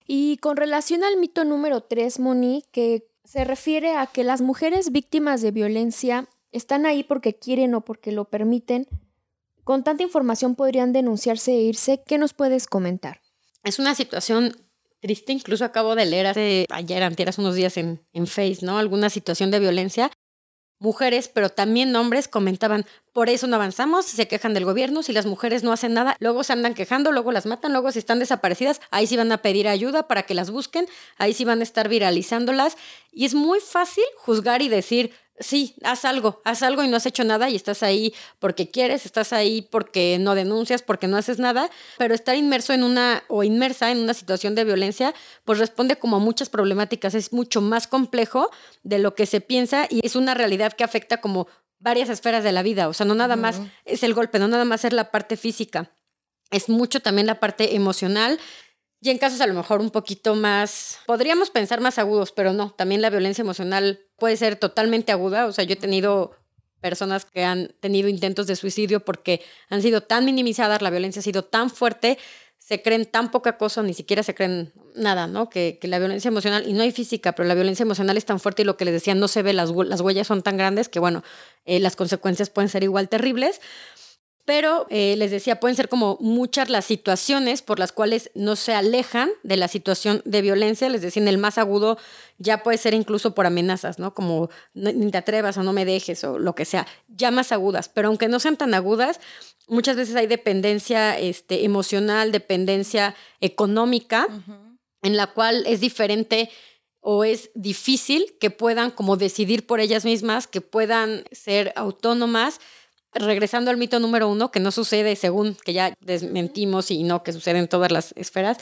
Y con relación al mito número tres, Moni, que se refiere a que las mujeres víctimas de violencia están ahí porque quieren o porque lo permiten, con tanta información podrían denunciarse e irse. ¿Qué nos puedes comentar? Es una situación triste, incluso acabo de leer hace ayer, antes, unos días en, en Face, ¿no? Alguna situación de violencia. Mujeres, pero también hombres comentaban, por eso no avanzamos, se quejan del gobierno, si las mujeres no hacen nada, luego se andan quejando, luego las matan, luego si están desaparecidas, ahí sí van a pedir ayuda para que las busquen, ahí sí van a estar viralizándolas. Y es muy fácil juzgar y decir, sí, haz algo, haz algo y no has hecho nada y estás ahí porque quieres, estás ahí porque no denuncias, porque no haces nada, pero estar inmerso en una o inmersa en una situación de violencia, pues responde como a muchas problemáticas, es mucho más complejo de lo que se piensa y es una realidad que afecta como varias esferas de la vida, o sea, no nada más es el golpe, no nada más es la parte física, es mucho también la parte emocional, y en casos a lo mejor un poquito más, podríamos pensar más agudos, pero no, también la violencia emocional puede ser totalmente aguda. O sea, yo he tenido personas que han tenido intentos de suicidio porque han sido tan minimizadas, la violencia ha sido tan fuerte, se creen tan poca cosa, ni siquiera se creen nada, ¿no? Que, la violencia emocional, y no hay física, pero la violencia emocional es tan fuerte y lo que les decía, no se ve, las, las huellas son tan grandes que, bueno, eh, las consecuencias pueden ser igual terribles. Pero eh, les decía, pueden ser como muchas las situaciones por las cuales no se alejan de la situación de violencia. Les decía, en el más agudo ya puede ser incluso por amenazas, ¿no? Como ni te atrevas o no me dejes o lo que sea, ya más agudas. Pero aunque no sean tan agudas, muchas veces hay dependencia este, emocional, dependencia económica, en la cual es diferente o es difícil que puedan como decidir por ellas mismas, que puedan ser autónomas regresando al mito número uno, que no sucede según que ya desmentimos y no, que sucede en todas las esferas,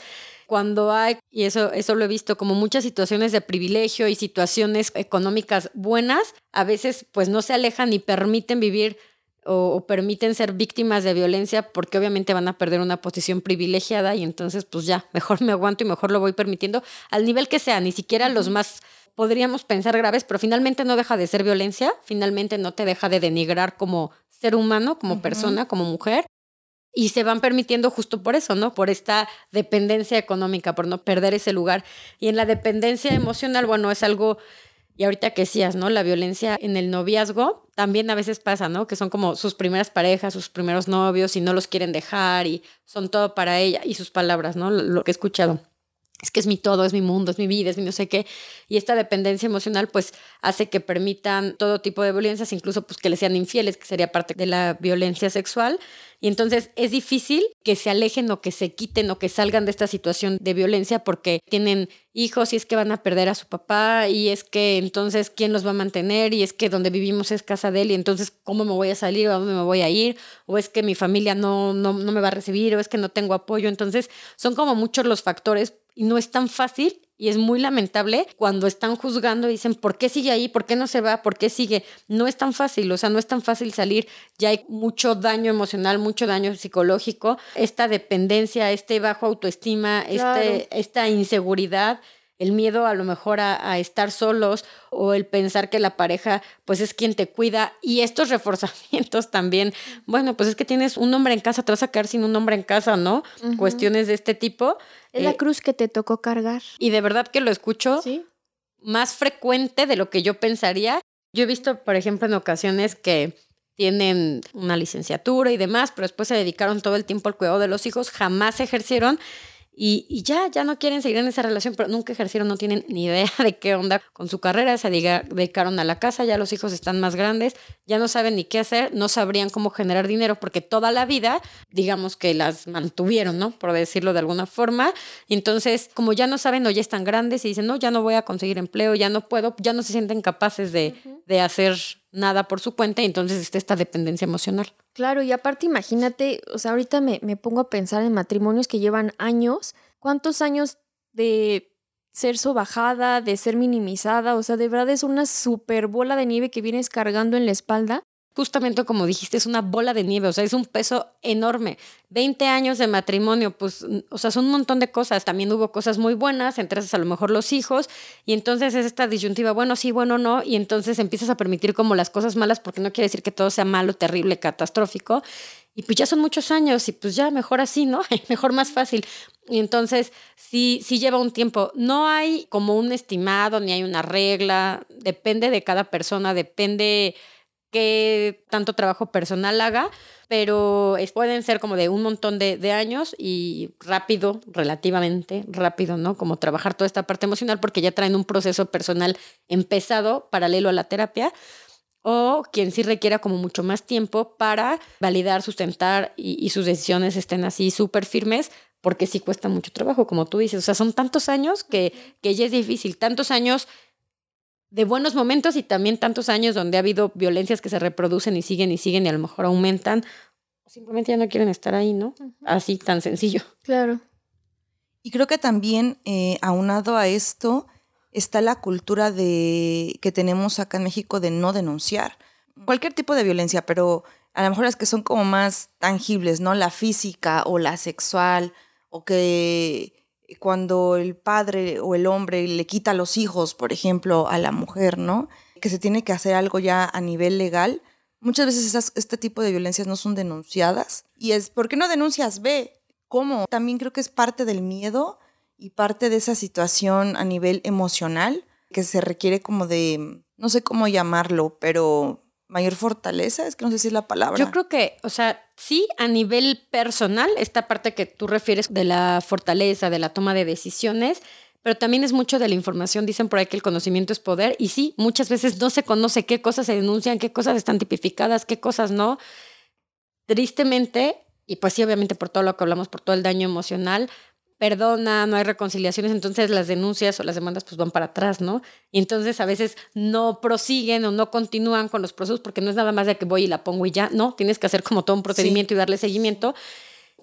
cuando hay, y eso, eso lo he visto, como muchas situaciones de privilegio y situaciones económicas buenas, a veces pues no se alejan y permiten vivir o, permiten ser víctimas de violencia porque obviamente van a perder una posición privilegiada y entonces pues ya, mejor me aguanto y mejor lo voy permitiendo al nivel que sea, ni siquiera los más podríamos pensar graves, pero finalmente no deja de ser violencia, finalmente no te deja de denigrar como ser humano, como persona, como mujer. Y se van permitiendo justo por eso, ¿no? Por esta dependencia económica, por no perder ese lugar. Y en la dependencia emocional, bueno, es algo, y ahorita que decías, ¿no? La violencia en el noviazgo también a veces pasa, ¿no? Que son como sus primeras parejas, sus primeros novios y no los quieren dejar y son todo para ella y sus palabras, ¿no? Lo que he escuchado es que es mi todo, es mi mundo, es mi vida, es mi no sé qué. Y esta dependencia emocional pues hace que permitan todo tipo de violencias, incluso pues que le sean infieles, que sería parte de la violencia sexual. Y entonces es difícil que se alejen o que se quiten o que salgan de esta situación de violencia porque tienen hijos y es que van a perder a su papá y es que entonces quién los va a mantener y es que donde vivimos es casa de él y entonces cómo me voy a salir o a dónde me voy a ir o es que mi familia no, no, no me va a recibir o es que no tengo apoyo. Entonces son como muchos los factores y no es tan fácil y es muy lamentable cuando están juzgando y dicen, ¿por qué sigue ahí? ¿Por qué no se va? ¿Por qué sigue? No es tan fácil, o sea, no es tan fácil salir. Ya hay mucho daño emocional, mucho daño psicológico, esta dependencia, este bajo autoestima, este, esta inseguridad el miedo a lo mejor a, estar solos o el pensar que la pareja pues es quien te cuida y estos (laughs) reforzamientos también, bueno, pues es que tienes un hombre en casa, te vas a quedar sin un hombre en casa, ¿no? Cuestiones de este tipo. Es la eh, cruz que te tocó cargar. Y de verdad que lo escucho más frecuente de lo que yo pensaría. Yo he visto, por ejemplo, en ocasiones que tienen una licenciatura y demás, pero después se dedicaron todo el tiempo al cuidado de los hijos, jamás ejercieron y, ya, ya no quieren seguir en esa relación, pero nunca ejercieron, no tienen ni idea (laughs) de qué onda con su carrera, se dedicaron a la casa, ya los hijos están más grandes, ya no saben ni qué hacer, no sabrían cómo generar dinero porque toda la vida, digamos que las mantuvieron, ¿no? Por decirlo de alguna forma. Y entonces, como ya no saben o ya están grandes y dicen, no, ya no voy a conseguir empleo, ya no puedo, ya no se sienten capaces de, de hacer nada por su cuenta y entonces está esta dependencia emocional. Claro, y aparte imagínate, o sea, ahorita me, me pongo a pensar en matrimonios que llevan años, ¿cuántos años de ser sobajada, de ser minimizada? O sea, de verdad es una super bola de nieve que vienes cargando en la espalda justamente como dijiste, es una bola de nieve, o sea, es un peso enorme. 20 años de matrimonio, pues, o sea, son un montón de cosas. También hubo cosas muy buenas, esas a lo mejor los hijos, y entonces es esta disyuntiva, bueno, sí, bueno, no, y entonces empiezas a permitir como las cosas malas, porque no quiere decir que todo sea malo, terrible, catastrófico. Y pues ya son muchos años, y pues ya mejor así, ¿no? (laughs) mejor más fácil. Y entonces sí, sí lleva un tiempo. No hay como un estimado, ni hay una regla, depende de cada persona, depende qué tanto trabajo personal haga, pero pueden ser como de un montón de, años y rápido, relativamente rápido, ¿no? Como trabajar toda esta parte emocional porque ya traen un proceso personal empezado paralelo a la terapia o quien sí requiera como mucho más tiempo para validar, sustentar y, sus decisiones estén así súper firmes, porque sí cuesta mucho trabajo, como tú dices. O sea, son tantos años que, que ya es difícil, tantos años de buenos momentos y también tantos años donde ha habido violencias que se reproducen y siguen y siguen y a lo mejor aumentan, simplemente ya no quieren estar ahí, ¿no? Así tan sencillo. Claro. Y creo que también, eh, aunado a esto, está la cultura de que tenemos acá en México de no denunciar. Cualquier tipo de violencia, pero a lo mejor las que son como más tangibles, ¿no? La física o la sexual, o que cuando el padre o el hombre le quita los hijos, por ejemplo, a la mujer, ¿no? Que se tiene que hacer algo ya a nivel legal. Muchas veces este tipo de violencias no son denunciadas. Y es, ¿por qué no denuncias? Ve, ¿cómo? También creo que es parte del miedo y parte de esa situación a nivel emocional que se requiere como de, no sé cómo llamarlo, pero mayor fortaleza, es que no sé si es la palabra. Yo creo que, o sea, sí, a nivel personal, esta parte que tú refieres de la fortaleza, de la toma de decisiones, pero también es mucho de la información. Dicen por ahí que el conocimiento es poder y sí, muchas veces no se conoce qué cosas se denuncian, qué cosas están tipificadas, qué cosas no. Tristemente, y pues sí, obviamente por todo lo que hablamos, por todo el daño emocional, perdona, no hay reconciliaciones, entonces las denuncias o las demandas pues van para atrás, ¿no? Y entonces a veces no prosiguen o no continúan con los procesos porque no es nada más de que voy y la pongo y ya, no, tienes que hacer como todo un procedimiento y darle seguimiento,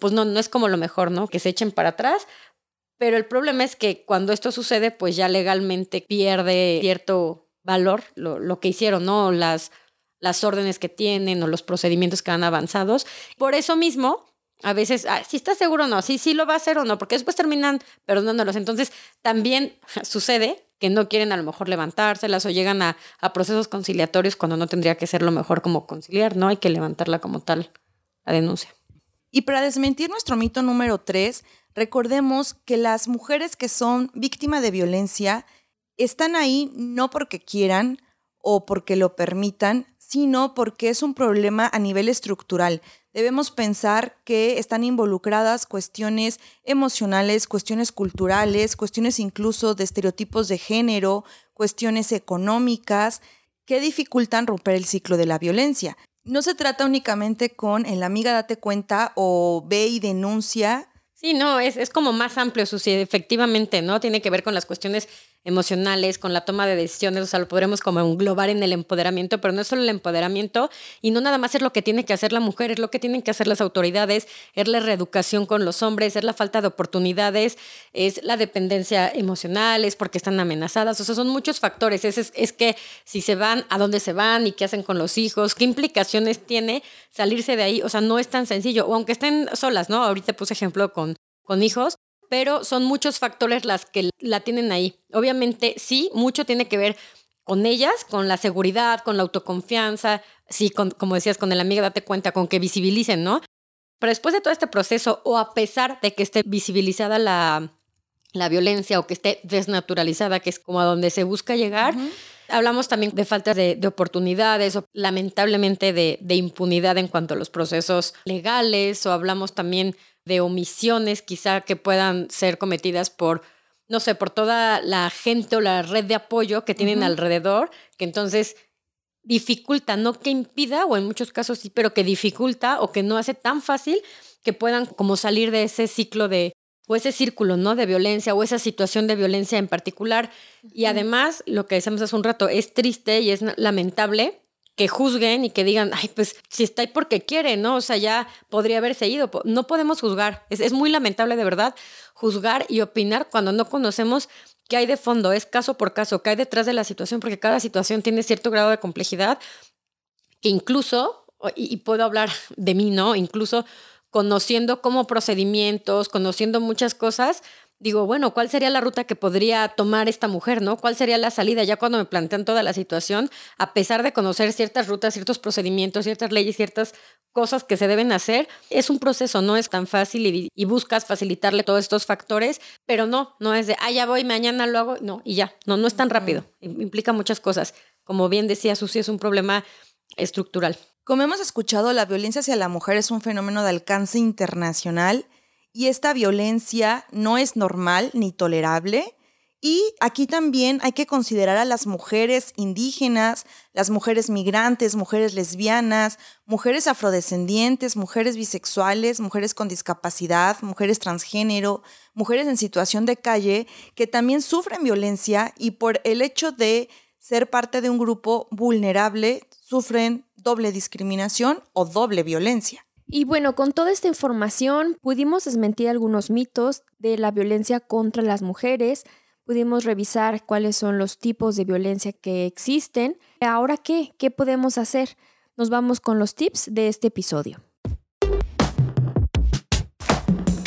pues no, no es como lo mejor, ¿no? Que se echen para atrás, pero el problema es que cuando esto sucede, pues ya legalmente pierde cierto valor lo, lo que hicieron, ¿no? Las, las órdenes que tienen o los procedimientos que han avanzados. Por eso mismo, a veces, si estás seguro o no, si sí lo va a hacer o no, porque después terminan perdonándolos. Entonces, también (laughs) sucede que no quieren a lo mejor levantárselas o llegan a, a, procesos conciliatorios cuando no tendría que ser lo mejor como conciliar, ¿no? Hay que levantarla como tal, la denuncia. Y para desmentir nuestro mito número tres, recordemos que las mujeres que son víctimas de violencia están ahí no porque quieran o porque lo permitan, sino porque es un problema a nivel estructural. Debemos pensar que están involucradas cuestiones emocionales, cuestiones culturales, cuestiones incluso de estereotipos de género, cuestiones económicas, que dificultan romper el ciclo de la violencia. No se trata únicamente con el amiga date cuenta o ve y denuncia. Sí, no, es, es como más amplio, Susi, efectivamente, ¿no? Tiene que ver con las cuestiones emocionales, con la toma de decisiones, o sea, lo podremos como englobar en el empoderamiento, pero no es solo el empoderamiento y no nada más es lo que tiene que hacer la mujer, es lo que tienen que hacer las autoridades, es la reeducación con los hombres, es la falta de oportunidades, es la dependencia emocional, es porque están amenazadas, o sea, son muchos factores, es, es, es que si se van, a dónde se van y qué hacen con los hijos, qué implicaciones tiene salirse de ahí, o sea, no es tan sencillo, o aunque estén solas, ¿no? Ahorita puse ejemplo con, con hijos, pero son muchos factores las que la tienen ahí. Obviamente, sí, mucho tiene que ver con ellas, con la seguridad, con la autoconfianza, sí, con, como decías, con el amigo, date cuenta, con que visibilicen, ¿no? Pero después de todo este proceso, o a pesar de que esté visibilizada la, la violencia o que esté desnaturalizada, que es como a donde se busca llegar, hablamos también de falta de, de oportunidades o lamentablemente de, de impunidad en cuanto a los procesos legales, o hablamos también de omisiones quizá que puedan ser cometidas por, no sé, por toda la gente o la red de apoyo que tienen alrededor, que entonces dificulta, no que impida, o en muchos casos sí, pero que dificulta o que no hace tan fácil que puedan como salir de ese ciclo de, o ese círculo, ¿no? De violencia o esa situación de violencia en particular. Y además, lo que decíamos hace un rato, es triste y es lamentable que juzguen y que digan, ay, pues si está ahí porque quiere, ¿no? O sea, ya podría haberse ido. No podemos juzgar. Es, es muy lamentable de verdad juzgar y opinar cuando no conocemos qué hay de fondo, es caso por caso, qué hay detrás de la situación, porque cada situación tiene cierto grado de complejidad que incluso, y, puedo hablar de mí, ¿no? Incluso conociendo como procedimientos, conociendo muchas cosas, digo, bueno, ¿cuál sería la ruta que podría tomar esta mujer, no? ¿Cuál sería la salida? Ya cuando me plantean toda la situación, a pesar de conocer ciertas rutas, ciertos procedimientos, ciertas leyes, ciertas cosas que se deben hacer, es un proceso, no es tan fácil y, buscas facilitarle todos estos factores, pero no, no es de, ah, ya voy, mañana lo hago, no, y ya, no, no es tan rápido, implica muchas cosas. Como bien decía Susi, es un problema estructural. Como hemos escuchado, la violencia hacia la mujer es un fenómeno de alcance internacional y esta violencia no es normal ni tolerable. Y aquí también hay que considerar a las mujeres indígenas, las mujeres migrantes, mujeres lesbianas, mujeres afrodescendientes, mujeres bisexuales, mujeres con discapacidad, mujeres transgénero, mujeres en situación de calle, que también sufren violencia y por el hecho de ser parte de un grupo vulnerable, sufren doble discriminación o doble violencia. Y bueno, con toda esta información pudimos desmentir algunos mitos de la violencia contra las mujeres, pudimos revisar cuáles son los tipos de violencia que existen. Ahora, ¿qué? ¿Qué podemos hacer? Nos vamos con los tips de este episodio.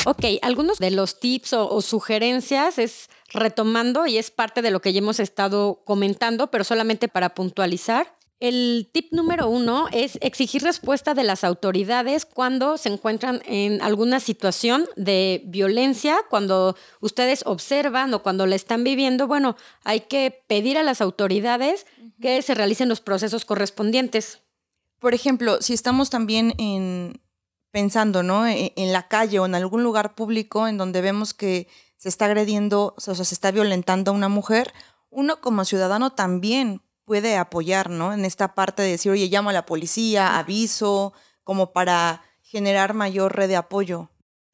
Ok, algunos de los tips o, sugerencias es retomando y es parte de lo que ya hemos estado comentando, pero solamente para puntualizar. El tip número uno es exigir respuesta de las autoridades cuando se encuentran en alguna situación de violencia, cuando ustedes observan o cuando la están viviendo. Bueno, hay que pedir a las autoridades que se realicen los procesos correspondientes. Por ejemplo, si estamos también en, pensando, ¿no? E, en, la calle o en algún lugar público en donde vemos que se está agrediendo, o sea, se está violentando a una mujer, uno como ciudadano también puede apoyar, ¿no? En esta parte de decir, oye, llamo a la policía, aviso, como para generar mayor red de apoyo.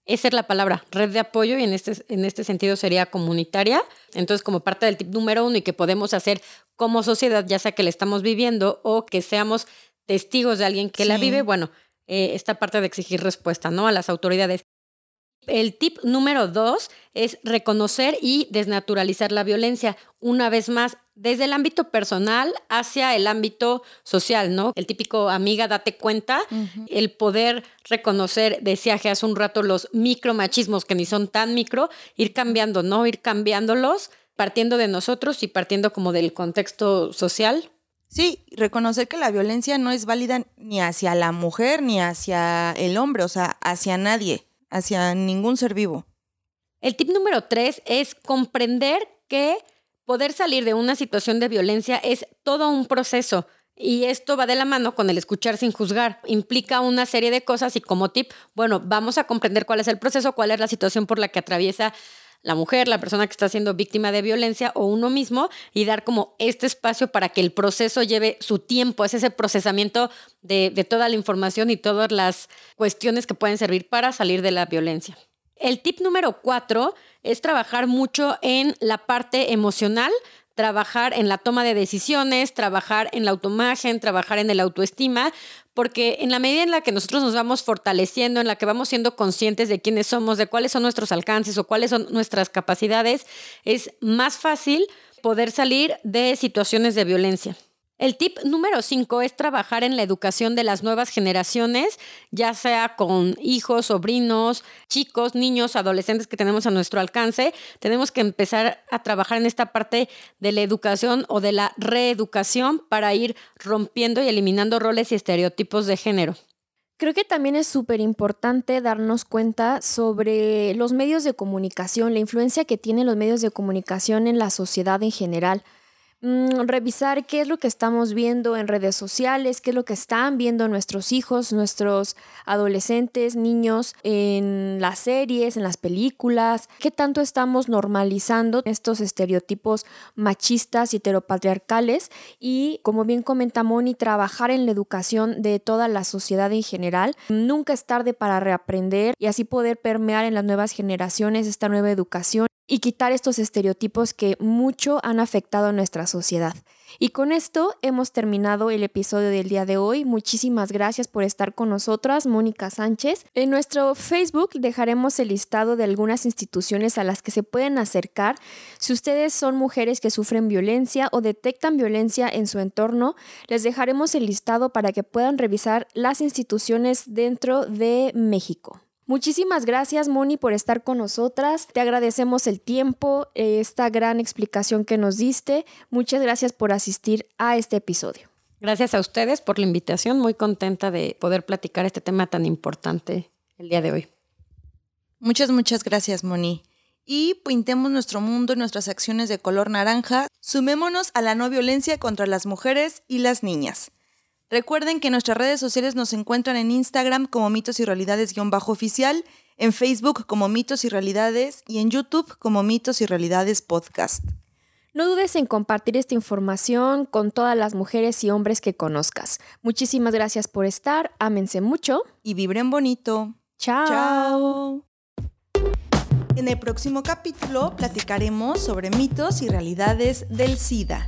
Esa es la palabra, red de apoyo, y en este, en este sentido sería comunitaria. Entonces, como parte del tip número uno y que podemos hacer como sociedad, ya sea que la estamos viviendo o que seamos testigos de alguien que la vive, bueno, eh, esta parte de exigir respuesta, ¿no? A las autoridades. El tip número dos es reconocer y desnaturalizar la violencia. Una vez más, desde el ámbito personal hacia el ámbito social, ¿no? El típico amiga, date cuenta, el poder reconocer, decía que hace un rato, los micromachismos que ni son tan micro, ir cambiando, ¿no? Ir cambiándolos, partiendo de nosotros y partiendo como del contexto social. Sí, reconocer que la violencia no es válida ni hacia la mujer ni hacia el hombre, o sea, hacia nadie, hacia ningún ser vivo. El tip número tres es comprender que poder salir de una situación de violencia es todo un proceso. Y esto va de la mano con el escuchar sin juzgar. Implica una serie de cosas y como tip, bueno, vamos a comprender cuál es el proceso, cuál es la situación por la que atraviesa la mujer, la persona que está siendo víctima de violencia o uno mismo y dar como este espacio para que el proceso lleve su tiempo, es ese procesamiento de, toda la información y todas las cuestiones que pueden servir para salir de la violencia. El tip número cuatro es trabajar mucho en la parte emocional, trabajar en la toma de decisiones, trabajar en la automagen, trabajar en el autoestima, porque en la medida en la que nosotros nos vamos fortaleciendo, en la que vamos siendo conscientes de quiénes somos, de cuáles son nuestros alcances o cuáles son nuestras capacidades, es más fácil poder salir de situaciones de violencia. El tip número cinco es trabajar en la educación de las nuevas generaciones, ya sea con hijos, sobrinos, chicos, niños, adolescentes que tenemos a nuestro alcance. Tenemos que empezar a trabajar en esta parte de la educación o de la reeducación para ir rompiendo y eliminando roles y estereotipos de género. Creo que también es súper importante darnos cuenta sobre los medios de comunicación, la influencia que tienen los medios de comunicación en la sociedad en general. Mm, revisar qué es lo que estamos viendo en redes sociales, qué es lo que están viendo nuestros hijos, nuestros adolescentes, niños en las series, en las películas, qué tanto estamos normalizando estos estereotipos machistas y heteropatriarcales y, como bien comenta Moni, trabajar en la educación de toda la sociedad en general. Nunca es tarde para reaprender y así poder permear en las nuevas generaciones esta nueva educación y quitar estos estereotipos que mucho han afectado a nuestra sociedad. Y con esto hemos terminado el episodio del día de hoy. Muchísimas gracias por estar con nosotras, Mónica Sánchez. En nuestro Facebook dejaremos el listado de algunas instituciones a las que se pueden acercar. Si ustedes son mujeres que sufren violencia o detectan violencia en su entorno, les dejaremos el listado para que puedan revisar las instituciones dentro de México. Muchísimas gracias, Moni, por estar con nosotras. Te agradecemos el tiempo, esta gran explicación que nos diste. Muchas gracias por asistir a este episodio. Gracias a ustedes por la invitación. Muy contenta de poder platicar este tema tan importante el día de hoy. Muchas, muchas gracias, Moni. Y pintemos nuestro mundo y nuestras acciones de color naranja. Sumémonos a la no violencia contra las mujeres y las niñas. Recuerden que nuestras redes sociales nos encuentran en Instagram como mitos y realidades-oficial, en Facebook como mitos y realidades y en YouTube como mitos y realidades podcast. No dudes en compartir esta información con todas las mujeres y hombres que conozcas. Muchísimas gracias por estar, ámense mucho y vibren bonito. Chao. Chao. En el próximo capítulo platicaremos sobre mitos y realidades del SIDA.